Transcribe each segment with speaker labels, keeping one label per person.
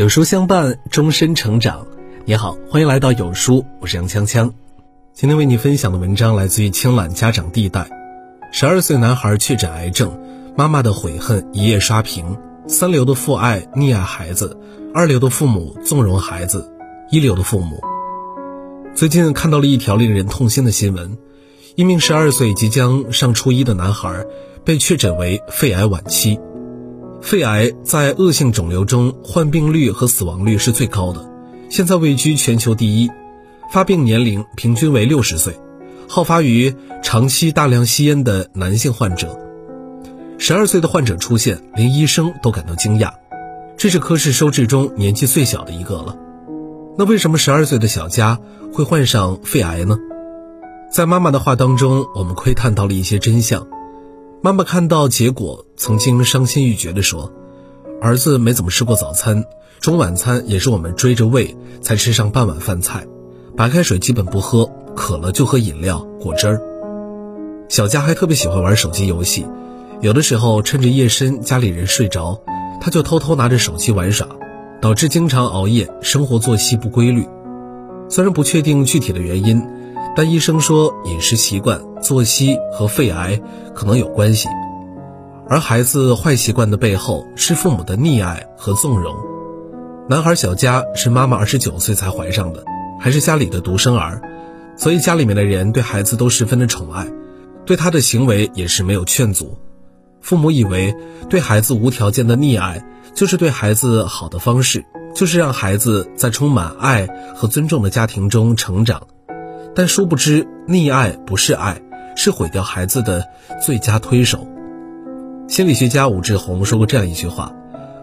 Speaker 1: 有书相伴，终身成长。你好，欢迎来到有书，我是杨锵锵。今天为你分享的文章来自于青懒家长地带。十二岁男孩确诊癌症，妈妈的悔恨一夜刷屏。三流的父爱溺爱孩子，二流的父母纵容孩子，一流的父母。最近看到了一条令人痛心的新闻：一名十二岁即将上初一的男孩被确诊为肺癌晚期。肺癌在恶性肿瘤中患病率和死亡率是最高的，现在位居全球第一，发病年龄平均为六十岁，好发于长期大量吸烟的男性患者。十二岁的患者出现，连医生都感到惊讶，这是科室收治中年纪最小的一个了。那为什么十二岁的小佳会患上肺癌呢？在妈妈的话当中，我们窥探到了一些真相。妈妈看到结果，曾经伤心欲绝地说：“儿子没怎么吃过早餐，中晚餐也是我们追着喂才吃上半碗饭菜，白开水基本不喝，渴了就喝饮料、果汁儿。”小佳还特别喜欢玩手机游戏，有的时候趁着夜深家里人睡着，他就偷偷拿着手机玩耍，导致经常熬夜，生活作息不规律。虽然不确定具体的原因。但医生说，饮食习惯、作息和肺癌可能有关系，而孩子坏习惯的背后是父母的溺爱和纵容。男孩小佳是妈妈二十九岁才怀上的，还是家里的独生儿，所以家里面的人对孩子都十分的宠爱，对他的行为也是没有劝阻。父母以为对孩子无条件的溺爱就是对孩子好的方式，就是让孩子在充满爱和尊重的家庭中成长。但殊不知，溺爱不是爱，是毁掉孩子的最佳推手。心理学家武志红说过这样一句话：“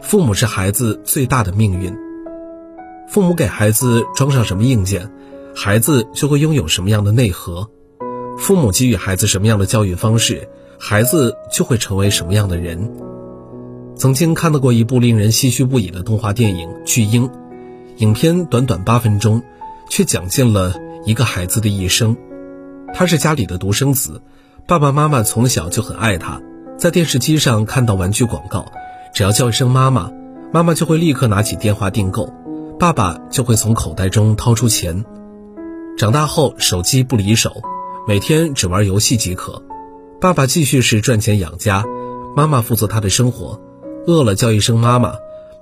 Speaker 1: 父母是孩子最大的命运。父母给孩子装上什么硬件，孩子就会拥有什么样的内核；父母给予孩子什么样的教育方式，孩子就会成为什么样的人。”曾经看到过一部令人唏嘘不已的动画电影《巨婴》，影片短短八分钟，却讲尽了。一个孩子的一生，他是家里的独生子，爸爸妈妈从小就很爱他。在电视机上看到玩具广告，只要叫一声妈妈，妈妈就会立刻拿起电话订购，爸爸就会从口袋中掏出钱。长大后，手机不离手，每天只玩游戏即可。爸爸继续是赚钱养家，妈妈负责他的生活。饿了叫一声妈妈，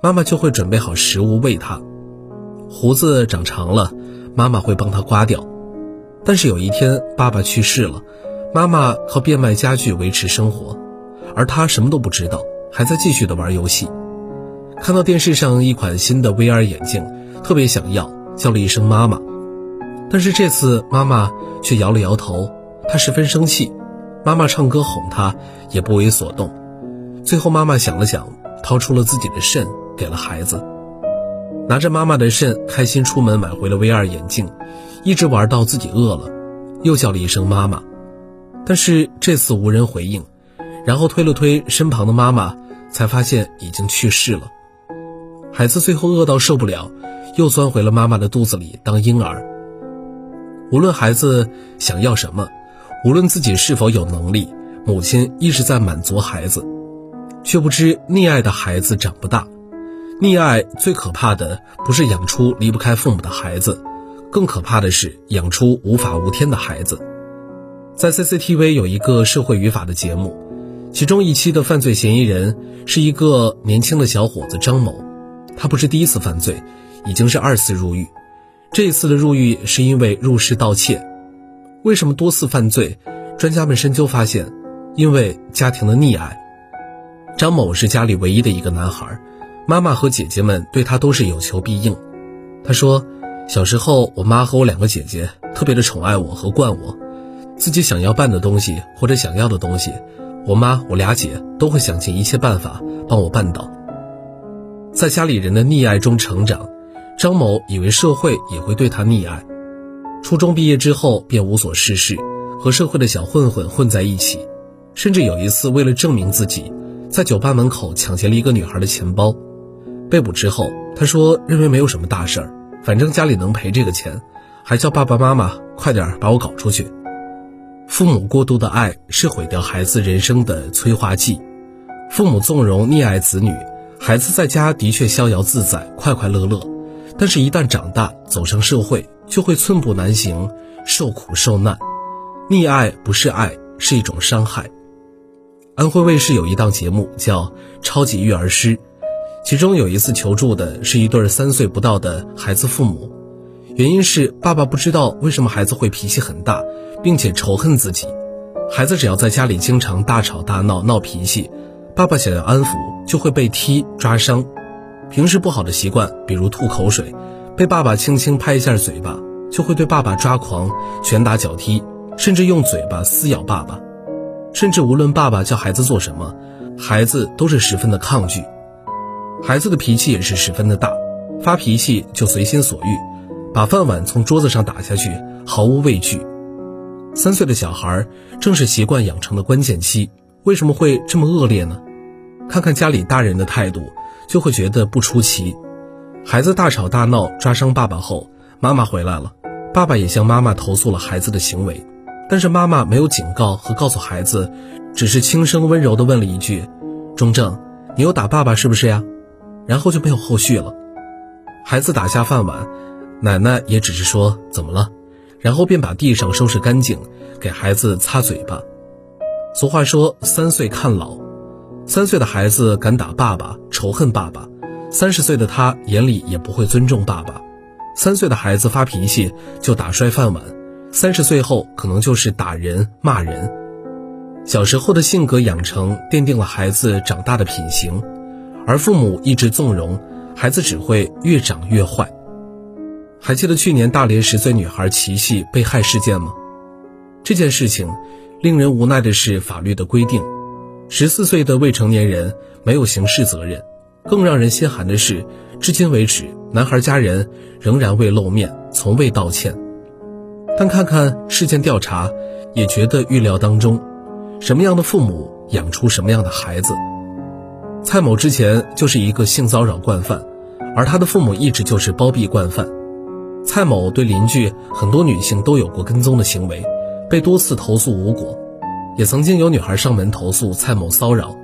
Speaker 1: 妈妈就会准备好食物喂他。胡子长长了。妈妈会帮他刮掉，但是有一天爸爸去世了，妈妈靠变卖家具维持生活，而他什么都不知道，还在继续的玩游戏。看到电视上一款新的 VR 眼镜，特别想要，叫了一声妈妈，但是这次妈妈却摇了摇头，她十分生气。妈妈唱歌哄她，也不为所动。最后妈妈想了想，掏出了自己的肾，给了孩子。拿着妈妈的肾，开心出门买回了 VR 眼镜，一直玩到自己饿了，又叫了一声妈妈，但是这次无人回应，然后推了推身旁的妈妈，才发现已经去世了。孩子最后饿到受不了，又钻回了妈妈的肚子里当婴儿。无论孩子想要什么，无论自己是否有能力，母亲一直在满足孩子，却不知溺爱的孩子长不大。溺爱最可怕的不是养出离不开父母的孩子，更可怕的是养出无法无天的孩子。在 CCTV 有一个社会语法的节目，其中一期的犯罪嫌疑人是一个年轻的小伙子张某，他不是第一次犯罪，已经是二次入狱。这一次的入狱是因为入室盗窃。为什么多次犯罪？专家们深究发现，因为家庭的溺爱。张某是家里唯一的一个男孩。妈妈和姐姐们对他都是有求必应。他说，小时候我妈和我两个姐姐特别的宠爱我和惯我，自己想要办的东西或者想要的东西，我妈我俩姐都会想尽一切办法帮我办到。在家里人的溺爱中成长，张某以为社会也会对他溺爱。初中毕业之后便无所事事，和社会的小混混混在一起，甚至有一次为了证明自己，在酒吧门口抢劫了一个女孩的钱包。被捕之后，他说：“认为没有什么大事儿，反正家里能赔这个钱，还叫爸爸妈妈快点把我搞出去。”父母过度的爱是毁掉孩子人生的催化剂。父母纵容溺爱子女，孩子在家的确逍遥自在、快快乐乐，但是，一旦长大走上社会，就会寸步难行，受苦受难。溺爱不是爱，是一种伤害。安徽卫视有一档节目叫《超级育儿师》，其中有一次求助的是一对三岁不到的孩子父母，原因是爸爸不知道为什么孩子会脾气很大，并且仇恨自己。孩子只要在家里经常大吵大闹、闹脾气，爸爸想要安抚就会被踢抓伤。平时不好的习惯，比如吐口水，被爸爸轻轻拍一下嘴巴，就会对爸爸抓狂、拳打脚踢。甚至用嘴巴撕咬爸爸，甚至无论爸爸叫孩子做什么，孩子都是十分的抗拒。孩子的脾气也是十分的大，发脾气就随心所欲，把饭碗从桌子上打下去，毫无畏惧。三岁的小孩正是习惯养成的关键期，为什么会这么恶劣呢？看看家里大人的态度，就会觉得不出奇。孩子大吵大闹抓伤爸爸后，妈妈回来了，爸爸也向妈妈投诉了孩子的行为。但是妈妈没有警告和告诉孩子，只是轻声温柔地问了一句：“钟正，你有打爸爸是不是呀？”然后就没有后续了。孩子打下饭碗，奶奶也只是说：“怎么了？”然后便把地上收拾干净，给孩子擦嘴巴。俗话说：“三岁看老。”三岁的孩子敢打爸爸，仇恨爸爸；三十岁的他眼里也不会尊重爸爸。三岁的孩子发脾气就打摔饭碗。三十岁后，可能就是打人、骂人。小时候的性格养成，奠定了孩子长大的品行，而父母一直纵容，孩子只会越长越坏。还记得去年大连十岁女孩琪琪被害事件吗？这件事情，令人无奈的是法律的规定，十四岁的未成年人没有刑事责任。更让人心寒的是，至今为止，男孩家人仍然未露面，从未道歉。但看看事件调查，也觉得预料当中，什么样的父母养出什么样的孩子。蔡某之前就是一个性骚扰惯犯，而他的父母一直就是包庇惯犯。蔡某对邻居很多女性都有过跟踪的行为，被多次投诉无果，也曾经有女孩上门投诉蔡某骚扰，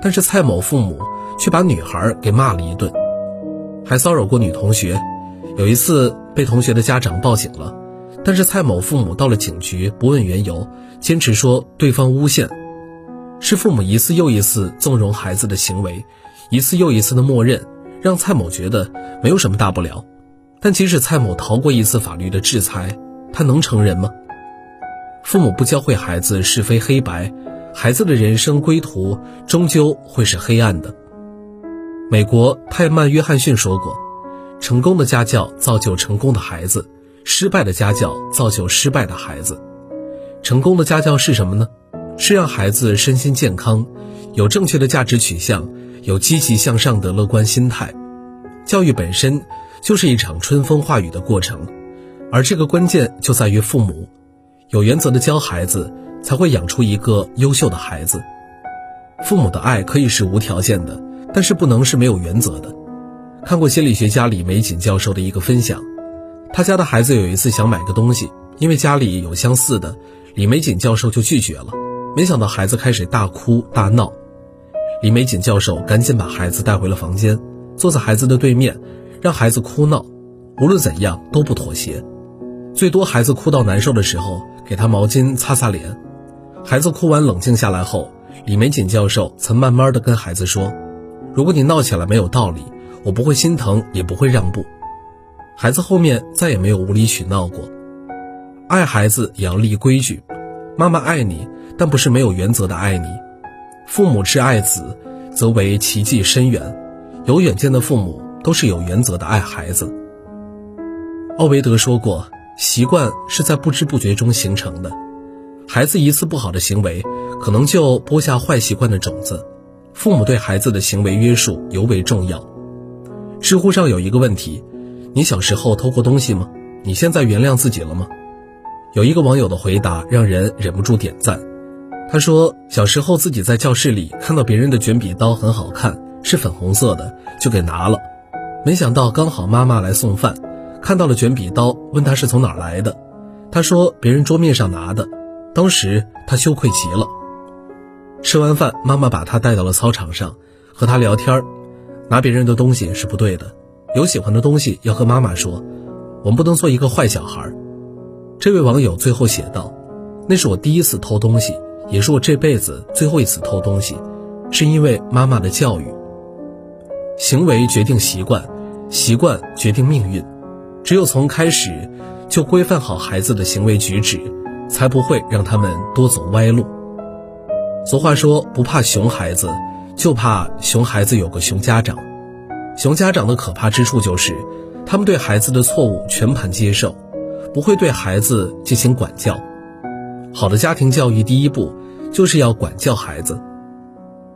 Speaker 1: 但是蔡某父母却把女孩给骂了一顿，还骚扰过女同学，有一次被同学的家长报警了。但是蔡某父母到了警局，不问缘由，坚持说对方诬陷，是父母一次又一次纵容孩子的行为，一次又一次的默认，让蔡某觉得没有什么大不了。但即使蔡某逃过一次法律的制裁，他能成人吗？父母不教会孩子是非黑白，孩子的人生归途终究会是黑暗的。美国泰曼约翰逊说过：“成功的家教造就成功的孩子。”失败的家教造就失败的孩子，成功的家教是什么呢？是让孩子身心健康，有正确的价值取向，有积极向上的乐观心态。教育本身就是一场春风化雨的过程，而这个关键就在于父母有原则的教孩子，才会养出一个优秀的孩子。父母的爱可以是无条件的，但是不能是没有原则的。看过心理学家李玫瑾教授的一个分享。他家的孩子有一次想买个东西，因为家里有相似的，李玫瑾教授就拒绝了。没想到孩子开始大哭大闹，李玫瑾教授赶紧把孩子带回了房间，坐在孩子的对面，让孩子哭闹，无论怎样都不妥协。最多孩子哭到难受的时候，给他毛巾擦擦脸。孩子哭完冷静下来后，李玫瑾教授曾慢慢的跟孩子说：“如果你闹起来没有道理，我不会心疼，也不会让步。”孩子后面再也没有无理取闹过。爱孩子也要立规矩。妈妈爱你，但不是没有原则的爱你。父母之爱子，则为其迹深远。有远见的父母都是有原则的爱孩子。奥维德说过：“习惯是在不知不觉中形成的。孩子一次不好的行为，可能就播下坏习惯的种子。父母对孩子的行为约束尤为重要。”知乎上有一个问题。你小时候偷过东西吗？你现在原谅自己了吗？有一个网友的回答让人忍不住点赞。他说，小时候自己在教室里看到别人的卷笔刀很好看，是粉红色的，就给拿了。没想到刚好妈妈来送饭，看到了卷笔刀，问他是从哪来的。他说别人桌面上拿的。当时他羞愧极了。吃完饭，妈妈把他带到了操场上，和他聊天拿别人的东西是不对的，有喜欢的东西要和妈妈说，我们不能做一个坏小孩。这位网友最后写道：“那是我第一次偷东西，也是我这辈子最后一次偷东西，是因为妈妈的教育。行为决定习惯，习惯决定命运。只有从开始就规范好孩子的行为举止，才不会让他们多走歪路。”俗话说：“不怕熊孩子，就怕熊孩子有个熊家长。”熊家长的可怕之处就是，他们对孩子的错误全盘接受，不会对孩子进行管教。好的家庭教育第一步就是要管教孩子。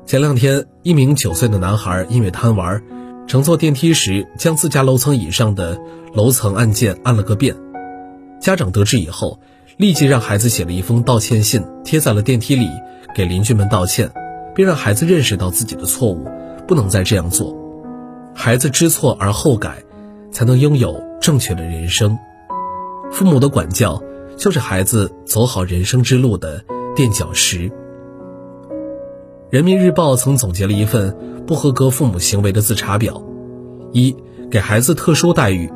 Speaker 1: 前两天，一名九岁的男孩因为贪玩，乘坐电梯时将自家楼层以上的楼层按键按了个遍。家长得知以后，立即让孩子写了一封道歉信，贴在了电梯里。给邻居们道歉，并让孩子认识到自己的错误，不能再这样做。孩子知错而后改，才能拥有正确的人生。父母的管教就是孩子走好人生之路的垫脚石。人民日报曾总结了一份不合格父母行为的自查表：一、给孩子特殊待遇；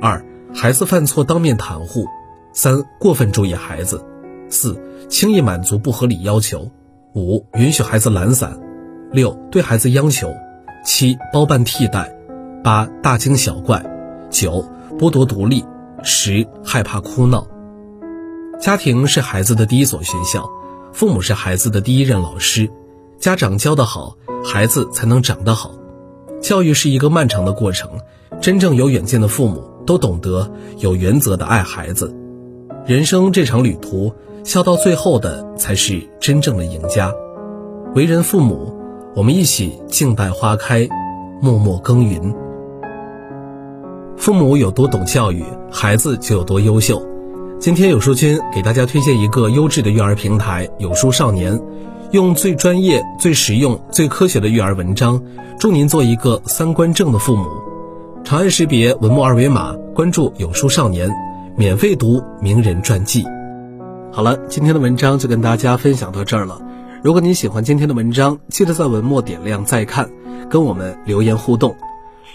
Speaker 1: 二、孩子犯错当面袒护；三、过分注意孩子；四、轻易满足不合理要求。五、允许孩子懒散；六、对孩子央求；七、包办替代；八、大惊小怪；九、剥夺独立；十、害怕哭闹。家庭是孩子的第一所学校，父母是孩子的第一任老师。家长教得好，孩子才能长得好。教育是一个漫长的过程，真正有远见的父母都懂得有原则的爱孩子。人生这场旅途。笑到最后的才是真正的赢家。为人父母，我们一起静待花开，默默耕耘。父母有多懂教育，孩子就有多优秀。今天有书君给大家推荐一个优质的育儿平台——有书少年，用最专业、最实用、最科学的育儿文章，助您做一个三观正的父母。长按识别文末二维码，关注有书少年，免费读名人传记。好了，今天的文章就跟大家分享到这儿了。如果你喜欢今天的文章，记得在文末点亮再看，跟我们留言互动。